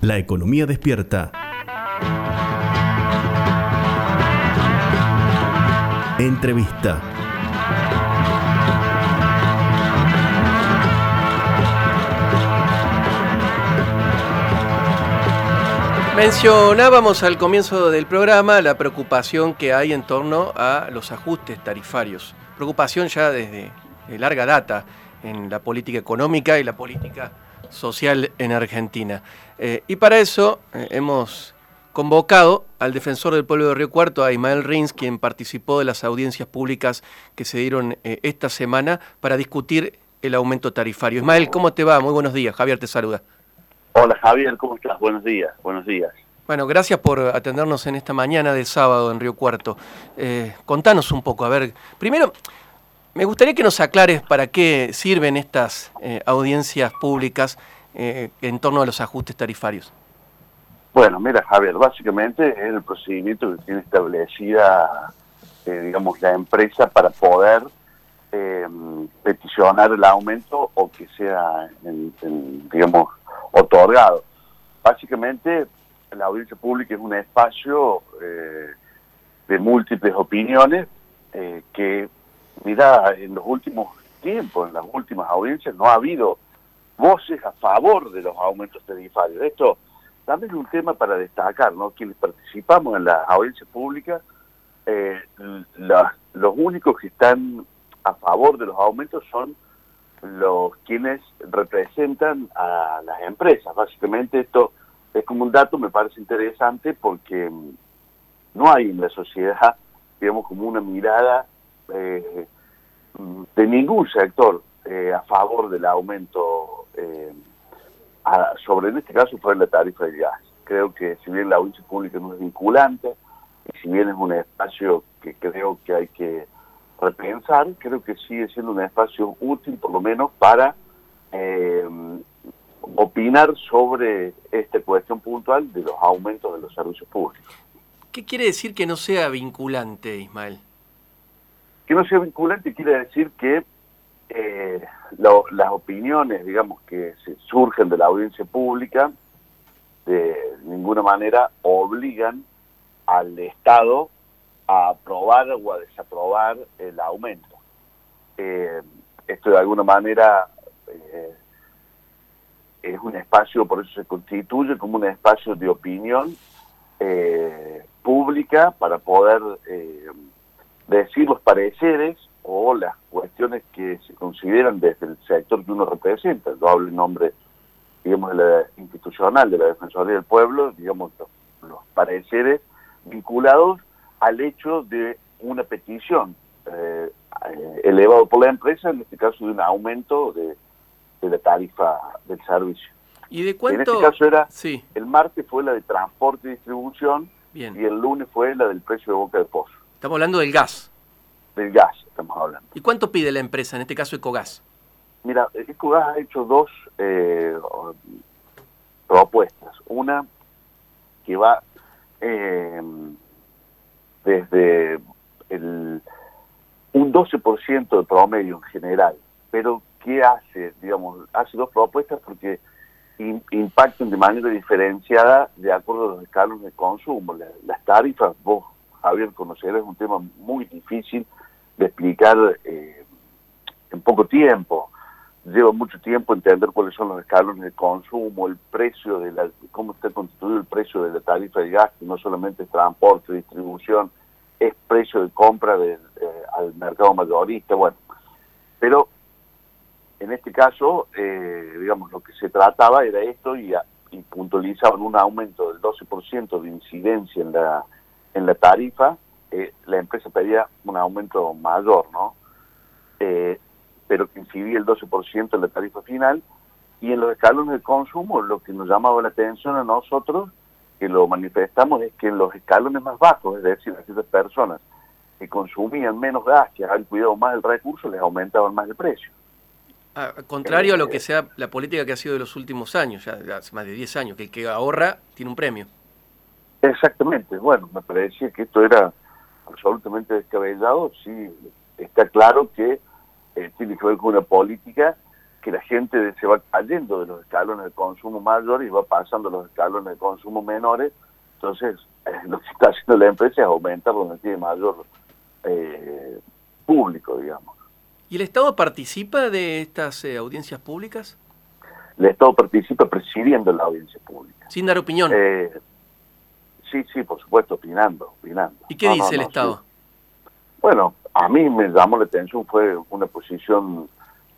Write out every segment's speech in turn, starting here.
La economía despierta. Entrevista. Mencionábamos al comienzo del programa la preocupación que hay en torno a los ajustes tarifarios. Preocupación ya desde larga data en la política económica y la política social en Argentina. Eh, y para eso eh, hemos convocado al defensor del pueblo de Río Cuarto, a Ismael Rins, quien participó de las audiencias públicas que se dieron eh, esta semana para discutir el aumento tarifario. Ismael, ¿cómo te va? Muy buenos días. Javier te saluda. Hola Javier, ¿cómo estás? Buenos días, buenos días. Bueno, gracias por atendernos en esta mañana de sábado en Río Cuarto. Contanos un poco, a ver, primero, me gustaría que nos aclares para qué sirven estas eh, audiencias públicas eh, en torno a los ajustes tarifarios. Bueno, mira Javier, básicamente es el procedimiento que tiene establecida, digamos, la empresa para poder peticionar el aumento o que sea, digamos, otorgado. Básicamente, la audiencia pública es un espacio eh, de múltiples opiniones eh, que, mira, en los últimos tiempos, en las últimas audiencias, no ha habido voces a favor de los aumentos tarifarios. Esto también es un tema para destacar, ¿no? Quienes participamos en las audiencias públicas, eh, los únicos que están a favor de los aumentos son los quienes representan a las empresas. Básicamente esto es como un dato, me parece interesante porque no hay en la sociedad, digamos, como una mirada eh, de ningún sector eh, a favor del aumento, eh, sobre en este caso fue la tarifa del gas. Creo que si bien la audiencia pública no es vinculante, y si bien es un espacio que creo que hay que repensar, creo que sigue siendo un espacio útil por lo menos para opinar sobre esta cuestión puntual de los aumentos de los servicios públicos. ¿Qué quiere decir que no sea vinculante, Ismael? Que no sea vinculante quiere decir que eh, las opiniones, digamos, que surgen de la audiencia pública, de ninguna manera obligan al Estado a aprobar o a desaprobar el aumento. Eh, esto de alguna manera eh, es un espacio, por eso se constituye como un espacio de opinión pública para poder decir los pareceres o las cuestiones que se consideran desde el sector que uno representa. Yo hablo en nombre, digamos, de la institucional, de la Defensoría del Pueblo, digamos, los pareceres vinculados al hecho de una petición eh, elevado por la empresa, en este caso de un aumento de, la tarifa del servicio. ¿Y de cuánto? En este caso era, sí. el martes fue la de transporte y distribución Bien. y el lunes fue la del precio de boca de pozo. Estamos hablando del gas. Del gas estamos hablando. ¿Y cuánto pide la empresa, en este caso Ecogas? Mira, Ecogas ha hecho dos eh, propuestas. Una que va... Eh, desde el, un 12% de promedio en general. Pero, ¿qué hace? Digamos, hace dos propuestas porque impactan de manera diferenciada de acuerdo a los escalos de consumo. las tarifas, vos, Javier, conocerás, es un tema muy difícil de explicar eh, en poco tiempo. Lleva mucho tiempo entender cuáles son los escalones de consumo, el precio de la, cómo está constituido el precio de la tarifa de gas, que no solamente es transporte, distribución, es precio de compra eh, al mercado mayorista, bueno. Pero en este caso, eh, digamos, lo que se trataba era esto y, y puntualizaban un aumento del 12% de incidencia en la, en la tarifa, eh, la empresa pedía un aumento mayor, ¿no? pero que incidía el 12% en la tarifa final, y en los escalones de consumo lo que nos llamaba la atención a nosotros que lo manifestamos es que en los escalones más bajos, es decir, aquellas personas que consumían menos gas, que han cuidado más el recurso, les aumentaban más el precio. Ah, contrario a lo que sea la política que ha sido de los últimos años, ya hace más de 10 años, que el que ahorra tiene un premio. Exactamente, bueno, me parecía que esto era absolutamente descabellado, sí, está claro que eh, tiene que ver con una política que la gente se va cayendo de los escalones de consumo mayor y va pasando a los escalones de consumo menores, entonces eh, lo que está haciendo la empresa es aumentar donde tiene mayor eh, público, digamos. ¿Y el Estado participa de estas eh, audiencias públicas? El Estado participa presidiendo la audiencia pública. Sin dar opinión. Sí, sí, por supuesto, opinando, opinando. ¿Y qué dice el Estado? Bueno, a mí me llamó la atención, fue una posición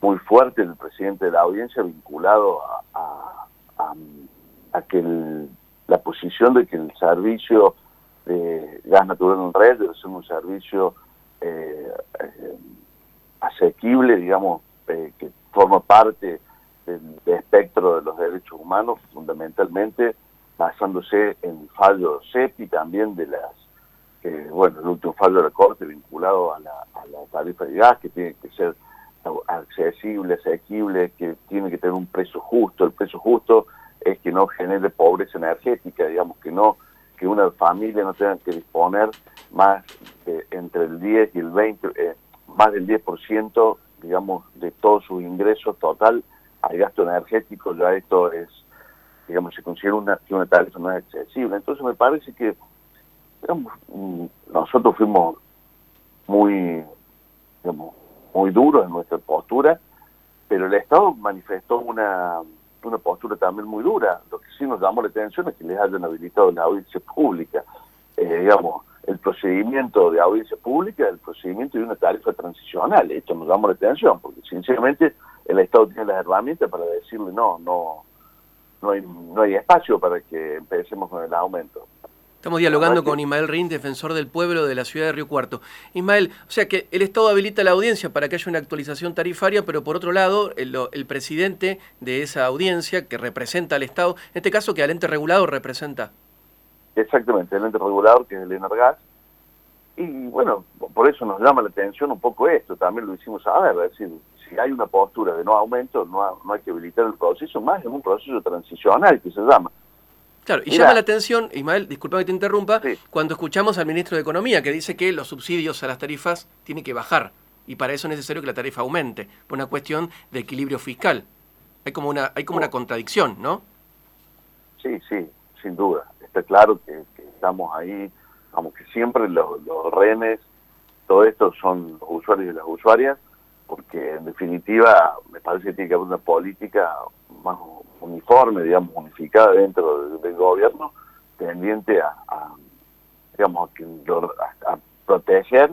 muy fuerte del presidente de la audiencia vinculado a, a, que la posición de que el servicio de gas natural en red debe ser un servicio eh, eh, asequible, digamos, eh, que forma parte del, espectro de los derechos humanos, fundamentalmente basándose en fallos CEPI, también de las, bueno, el último fallo de la Corte vinculado a la, a tarifa de gas, que tiene que ser accesible, asequible, que tiene que tener un precio justo. El precio justo es que no genere pobreza energética, digamos, que no que una familia no tenga que disponer más entre el 10 y el 20, eh, más del 10%, digamos, de todos sus ingresos total al gasto energético, ya esto es, digamos, se considera una, que una tarifa no es accesible. Entonces me parece que, mm, nosotros fuimos muy, muy duros en nuestra postura, pero el Estado manifestó una, una postura también muy dura. Lo que sí nos llamó la atención es que les hayan habilitado la audiencia pública. Eh, digamos, el procedimiento de audiencia pública, el procedimiento de una tarifa transicional. Esto nos llamó la atención, porque sinceramente el Estado tiene las herramientas para decirle no, no, no hay, no hay espacio para que empecemos con el aumento. Estamos dialogando con Ismael Rin, defensor del pueblo de la ciudad de Río Cuarto. Ismael, o sea que el Estado habilita la audiencia para que haya una actualización tarifaria, pero por otro lado, el, presidente de esa audiencia, que representa al Estado, en este caso que al ente regulador representa. Exactamente, el ente regulador que es el Energas. Y bueno, por eso nos llama la atención un poco esto, también lo hicimos a ver, es decir, si hay una postura de no aumento, no, no hay que habilitar el proceso, más en un proceso transicional que se llama Claro, y llama la atención, Ismael, disculpa que te interrumpa, cuando escuchamos al ministro de Economía que dice que los subsidios a las tarifas tienen que bajar y para eso es necesario que la tarifa aumente, por una cuestión de equilibrio fiscal. Hay como una, hay como una contradicción, ¿no? Sí, sí, sin duda. Está claro que, estamos ahí, como que siempre los, los rehenes, todo esto son los usuarios y las usuarias, porque en definitiva me parece que tiene que haber una política más uniforme, digamos, unificada dentro del, gobierno, tendiente a, digamos, a, proteger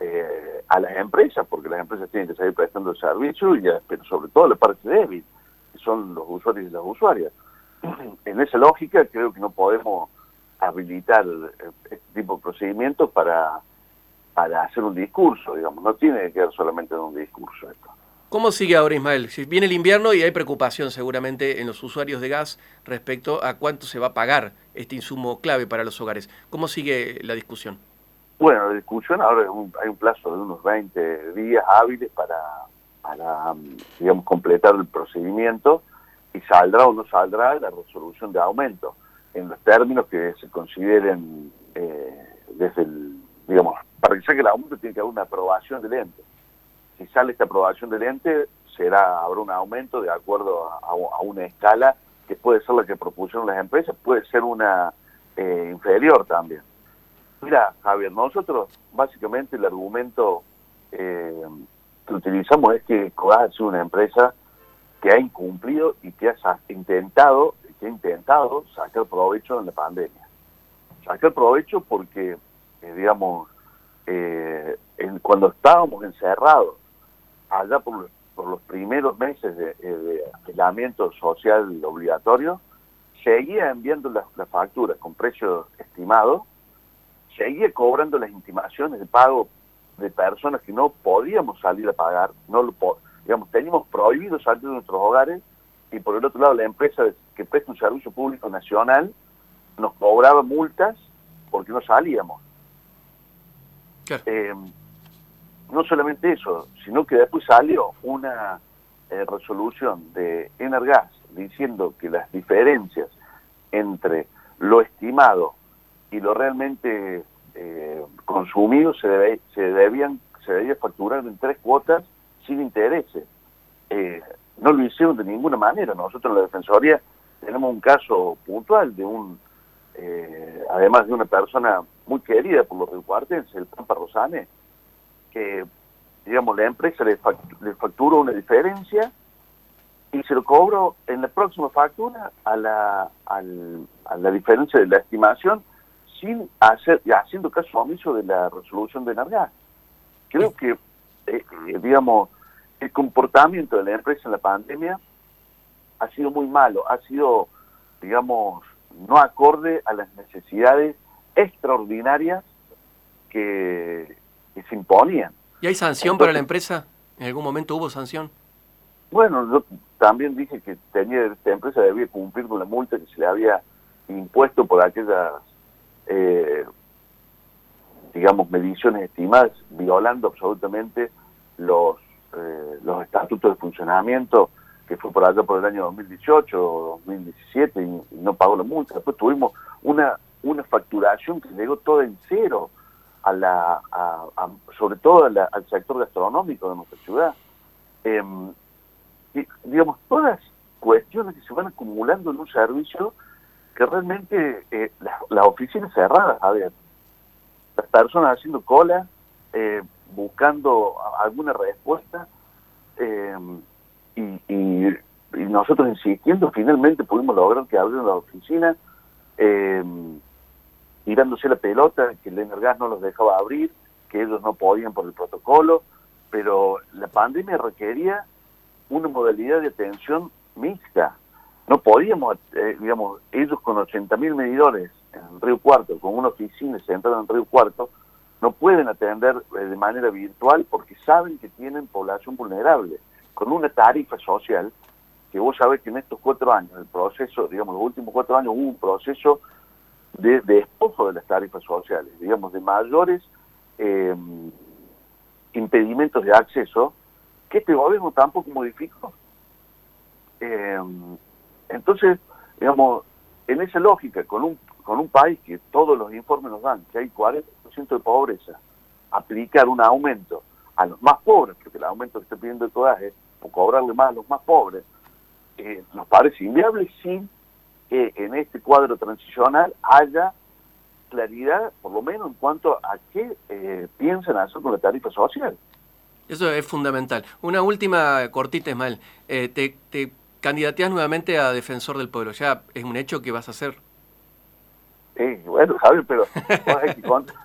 eh, a las empresas, porque las empresas tienen que seguir prestando el servicio, y, pero sobre todo la parte débil, que son los usuarios y las usuarias. En esa lógica creo que no podemos habilitar este tipo de procedimientos para, para hacer un discurso, digamos, no tiene que quedar solamente en un discurso esto. ¿Cómo sigue ahora Ismael? Viene el invierno y hay preocupación seguramente en los usuarios de gas respecto a cuánto se va a pagar este insumo clave para los hogares. ¿Cómo sigue la discusión? Bueno, la discusión ahora hay un plazo de unos 20 días hábiles para, para, digamos, completar el procedimiento y saldrá o no saldrá la resolución de aumento en los términos que se consideren eh, desde el, digamos, para que saque el aumento tiene que haber una aprobación del ente si sale esta aprobación del ente, será habrá un aumento de acuerdo a, una escala que puede ser la que propusieron las empresas, puede ser una eh, inferior también. Mira, Javier, nosotros básicamente el argumento eh, que utilizamos es que CODAS es una empresa que ha incumplido y que ha intentado, que ha intentado sacar provecho en la pandemia. Sacar provecho porque, eh, digamos, cuando estábamos encerrados allá por, los primeros meses de, de, aislamiento social obligatorio, seguía enviando las, facturas con precio estimado, seguía cobrando las intimaciones de pago de personas que no podíamos salir a pagar, no lo digamos, teníamos prohibido salir de nuestros hogares y por el otro lado la empresa que presta un servicio público nacional nos cobraba multas porque no salíamos. Eh, no solamente eso, sino que después salió una eh, resolución de Energas diciendo que las diferencias entre lo estimado y lo realmente eh, consumido se, se debían se debía facturar en tres cuotas sin intereses. No lo hicieron de ninguna manera. Nosotros en la Defensoría tenemos un caso puntual de un, eh, además de una persona muy querida por los riocuartenses, el Pampa Rosane, que, digamos, la empresa le, facturó una diferencia y se lo cobró en la próxima factura a la, a la diferencia de la estimación sin hacer, haciendo caso omiso de la resolución de Nargas. Creo que, eh, eh, digamos, el comportamiento de la empresa en la pandemia ha sido muy malo, ha sido, digamos, no acorde a las necesidades extraordinarias que, se imponían. ¿Y hay sanción para la empresa? ¿En algún momento hubo sanción? Bueno, yo también dije que tenía esta empresa debía cumplir con la multa que se le había impuesto por aquellas, eh, digamos, mediciones estimadas, violando absolutamente los eh, los estatutos de funcionamiento, que fue por allá por el año 2018 o 2017 y, no pagó la multa. Después tuvimos una, una facturación que llegó toda en cero, a la, sobre todo al sector gastronómico de nuestra ciudad. Em, y, digamos, todas cuestiones que se van acumulando en un servicio que realmente eh, las oficinas cerradas, a las personas haciendo cola, eh, buscando alguna respuesta eh, y, nosotros insistiendo, finalmente pudimos lograr que abrieran la oficina, eh, tirándose la pelota, que el Energas no los dejaba abrir, que ellos no podían por el protocolo, pero la pandemia requería una modalidad de atención mixta. No podíamos, eh, digamos, ellos con 80.000 medidores en Río Cuarto, con una oficina centrada en Río Cuarto, no pueden atender eh, de manera virtual porque saben que tienen población vulnerable, con una tarifa social, que vos sabés que en estos cuatro años, el proceso, digamos, los últimos cuatro años hubo un proceso de despojo de las tarifas sociales, digamos, de mayores eh, impedimentos de acceso, que este gobierno tampoco modificó. Eh, entonces, digamos, en esa lógica, con un, con un país que todos los informes nos dan, que hay 40 de pobreza, aplicar un aumento a los más pobres, porque el aumento que está pidiendo el codaje, o cobrarle más a los más pobres, eh, nos parece inviable sin que en este cuadro transicional haya claridad, por lo menos en cuanto a qué eh, piensan hacer con la tarifa social. Eso es fundamental. Una última cortita, Ismael. Eh, te, te candidateas nuevamente a defensor del pueblo. ¿Ya es un hecho que vas a hacer? Sí, bueno, Javier, pero hay, que contar,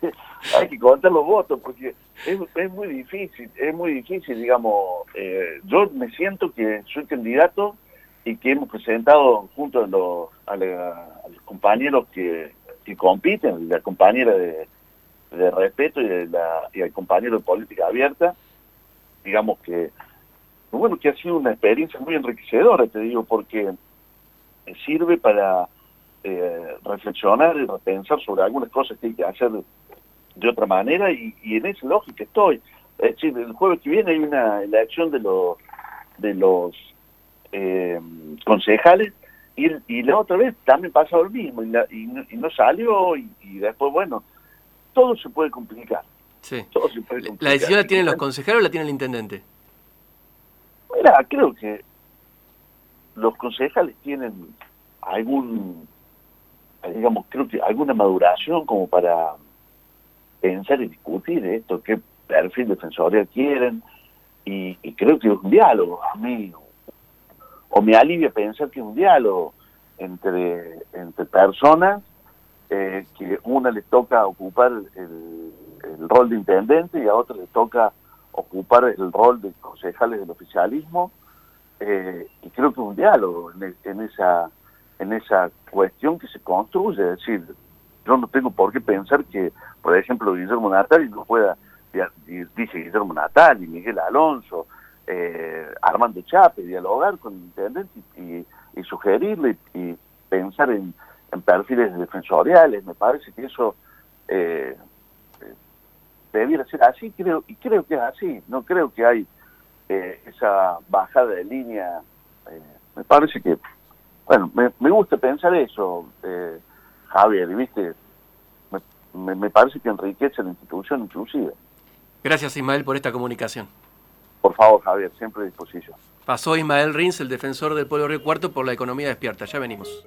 hay que contar los votos porque es, es muy difícil, es muy difícil, digamos, eh, yo me siento que soy candidato y que hemos presentado junto a los, a, los compañeros que, que, compiten, la compañera de, de respeto y, la, y el compañero de política abierta, digamos que, bueno, que ha sido una experiencia muy enriquecedora, te digo, porque sirve para eh, reflexionar y repensar sobre algunas cosas que hay que hacer de otra manera y, en esa lógica estoy. Es decir, el jueves que viene hay una elección de los de los eh, concejales y, y, la otra vez también pasa lo mismo y, no, salió y, después, bueno, todo se puede complicar. Sí. Todo se puede complicar. ¿La decisión la tienen los concejales o la tiene el intendente? Mira, creo que los concejales tienen algún digamos, creo que alguna maduración como para pensar y discutir esto, qué perfil defensorial quieren, y, creo que un diálogo, a mí, o me alivia pensar que es un diálogo entre, entre personas eh, que una le toca ocupar el, rol de intendente y a otra le toca ocupar el rol de concejales del oficialismo, eh, y creo que un diálogo en esa en esa cuestión que se construye. Es decir, yo no tengo por qué pensar que, por ejemplo, Guillermo Natali no pueda, dice Guillermo Natali, Miguel Alonso, eh, Armando Chape, dialogar con el intendente y, sugerirle y pensar en, perfiles defensoriales. Me parece que eso eh, eh, debiera ser así, creo y creo que es así. No creo que hay esa bajada de línea. me parece que bueno, me, gusta pensar eso, eh, Javier, ¿viste? Me, me, parece que enriquece la institución inclusive. Gracias, Ismael, por esta comunicación. Por favor, Javier, siempre a disposición. Pasó Ismael Rins, el defensor del pueblo Río Cuarto, por la economía despierta. Ya venimos.